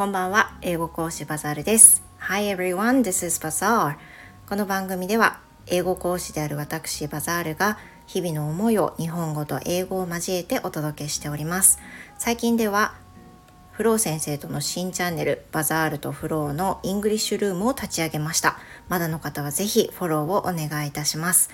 こんばんは。英語講師バザールです。Hi everyone this is Bazaar この番組では英語講師である私バザールが日々の思いを日本語と英語を交えてお届けしております。最近ではフロー先生との新チャンネルバザールとフローのイングリッシュルームを立ち上げました。まだの方はぜひフォローをお願いいたします、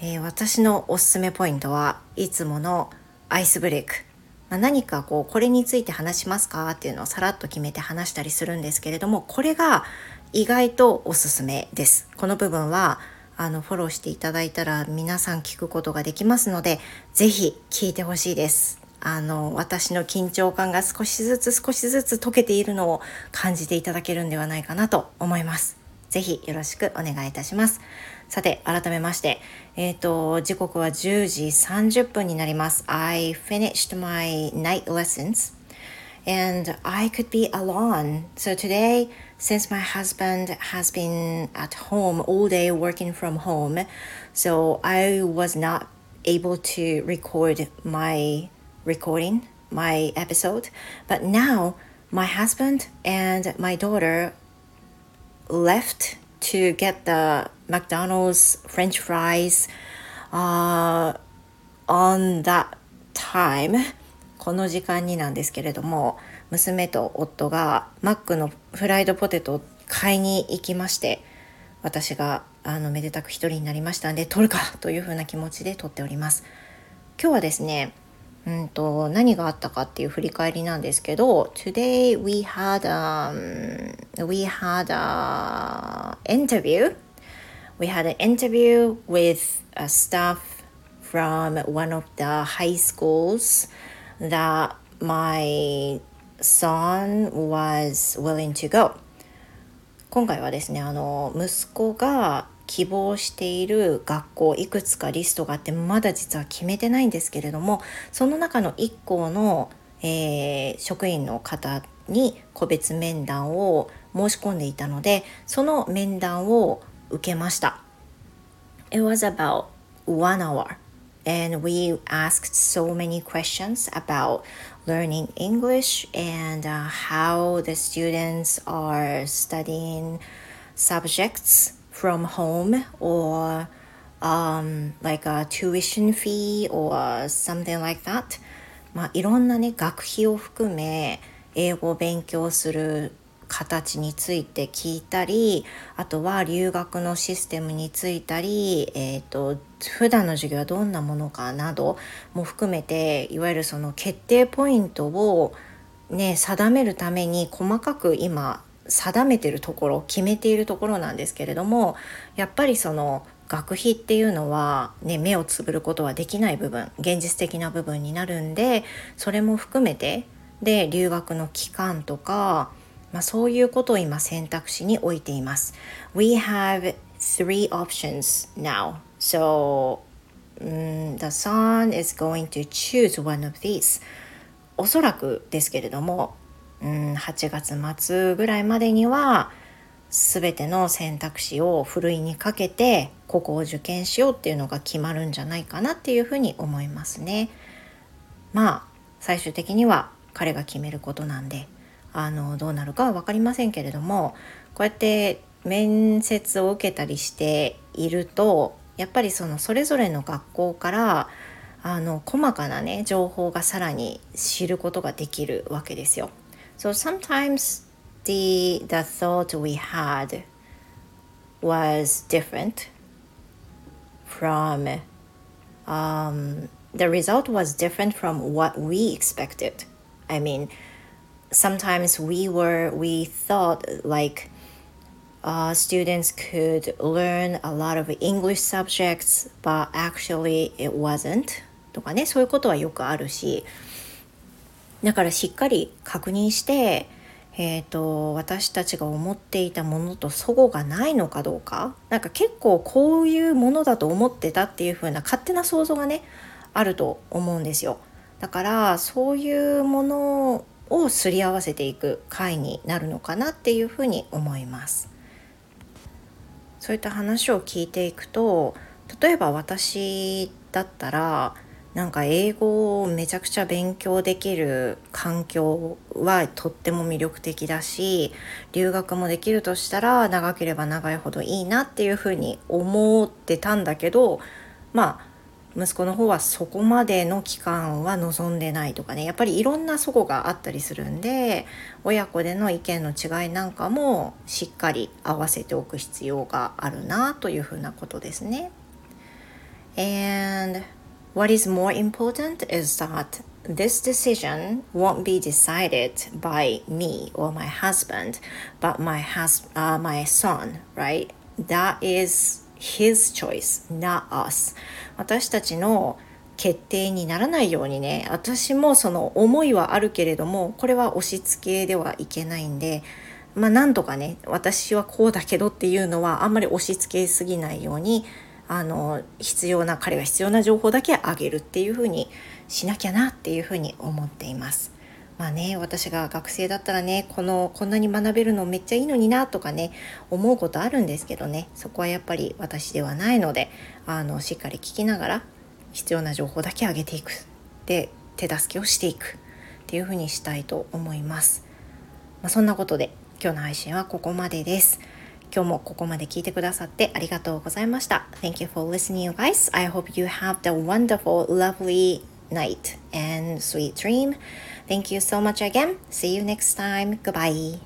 えー、私のおすすめポイントはいつものアイスブレイク。まあ、何かこうこれについて話しますかっていうのをさらっと決めて話したりするんですけれどもこれが意外とおすすめです。この部分はあのフォローしていただいたら皆さん聞くことができますので是非聞いてほしいです。あの私の緊張感が少しずつ少しずつ解けているのを感じていただけるんではないかなと思います。ぜひよろしくお願いいたします。さて、改めまして、えっ、ー、と、時刻は10時30分になります。I finished my night lessons and I could be alone. So today, since my husband has been at home all day working from home, so I was not able to record my recording, my episode. But now, my husband and my daughter left to get the McDonald's French fries uh, on that time. この時間になんですけれども娘と夫がマックのフライドポテトを買いに行きまして私があのめでたく一人になりましたんで撮るかというふうな気持ちで撮っております。今日はですねうんと何があったかっていう振り返りなんですけど Today we had、um, we had a interview we had an interview with a staff from one of the high schools that my son was willing to go 今回はですねあの息子が希望している学校いくつかリストがあってまだ実は決めてないんですけれどもその中の1校の、えー、職員の方に個別面談を申し込んでいたのでその面談を受けました。It was about one hour and we asked so many questions about learning English and uh, how the students are studying subjects from home or um, like a tuition fee or something like that. まあいろんなね学費を含め英語を勉強する形について聞いたりあとは留学のシステムについたり、えーと、普段の授業はどんなものかなども含めていわゆるその決定ポイントをね定めるために細かく今定めてるところ決めているところなんですけれどもやっぱりその学費っていうのは、ね、目をつぶることはできない部分現実的な部分になるんでそれも含めてで留学の期間とか、まあ、そういうことを今選択肢に置いています。We have three options now. So、um, the son is going to choose one of these. おそらくですけれどもうん8月末ぐらいまでには全ての選択肢をふるいにかけてここを受験しようっていうのが決まるんじゃないかなっていうふうに思いますね。まあ最終的には彼が決めることなんであのどうなるかは分かりませんけれどもこうやって面接を受けたりしているとやっぱりそのそれぞれの学校からあの細かなね情報がさらに知ることができるわけですよ。So sometimes the the thought we had was different from um, the result was different from what we expected. I mean, sometimes we were we thought like uh, students could learn a lot of English subjects, but actually it wasn't. とかね、そういうことはよくあるし、 だからしっかり確認して、えーと、私たちが思っていたものと齟齬がないのかどうか。なんか結構こういうものだと思ってたっていう風な勝手な想像がねあると思うんですよ。だからそういうものをすり合わせていく回になるのかなっていうふうに思います。そういった話を聞いていくと例えば私だったらなんか英語をめちゃくちゃ勉強できる環境はとっても魅力的だし留学もできるとしたら長ければ長いほどいいなっていうふうに思ってたんだけどまあ息子の方はそこまでの期間は望んでないとかねやっぱりいろんなそこがあったりするんで親子での意見の違いなんかもしっかり合わせておく必要があるなというふうなことですね。And What is more important is that this decision won't be decided by me or my husband, but my hus- uh, my son, right? That is his choice, not us. 私たちの決定にならないようにね、私もその思いはあるけれども、これは押し付けではいけないんで、まあなんとかね、私はこうだけどっていうのはあんまり押し付けすぎないようにあの必要な彼が必要な情報だけあげるっていうふうにしなきゃなっていうふうに思っています。まあね私が学生だったらねこのこんなに学べるのめっちゃいいのになとかね思うことあるんですけどねそこはやっぱり私ではないのであのしっかり聞きながら必要な情報だけ上げていくで手助けをしていくっていうふうにしたいと思います。まあ、そんなことで今日の配信はここまでです。今日もここまで聞いてくださってありがとうございました。Thank you for listening, you guys. I hope you have the wonderful, lovely night and sweet dream. Thank you so much again. See you next time. Goodbye.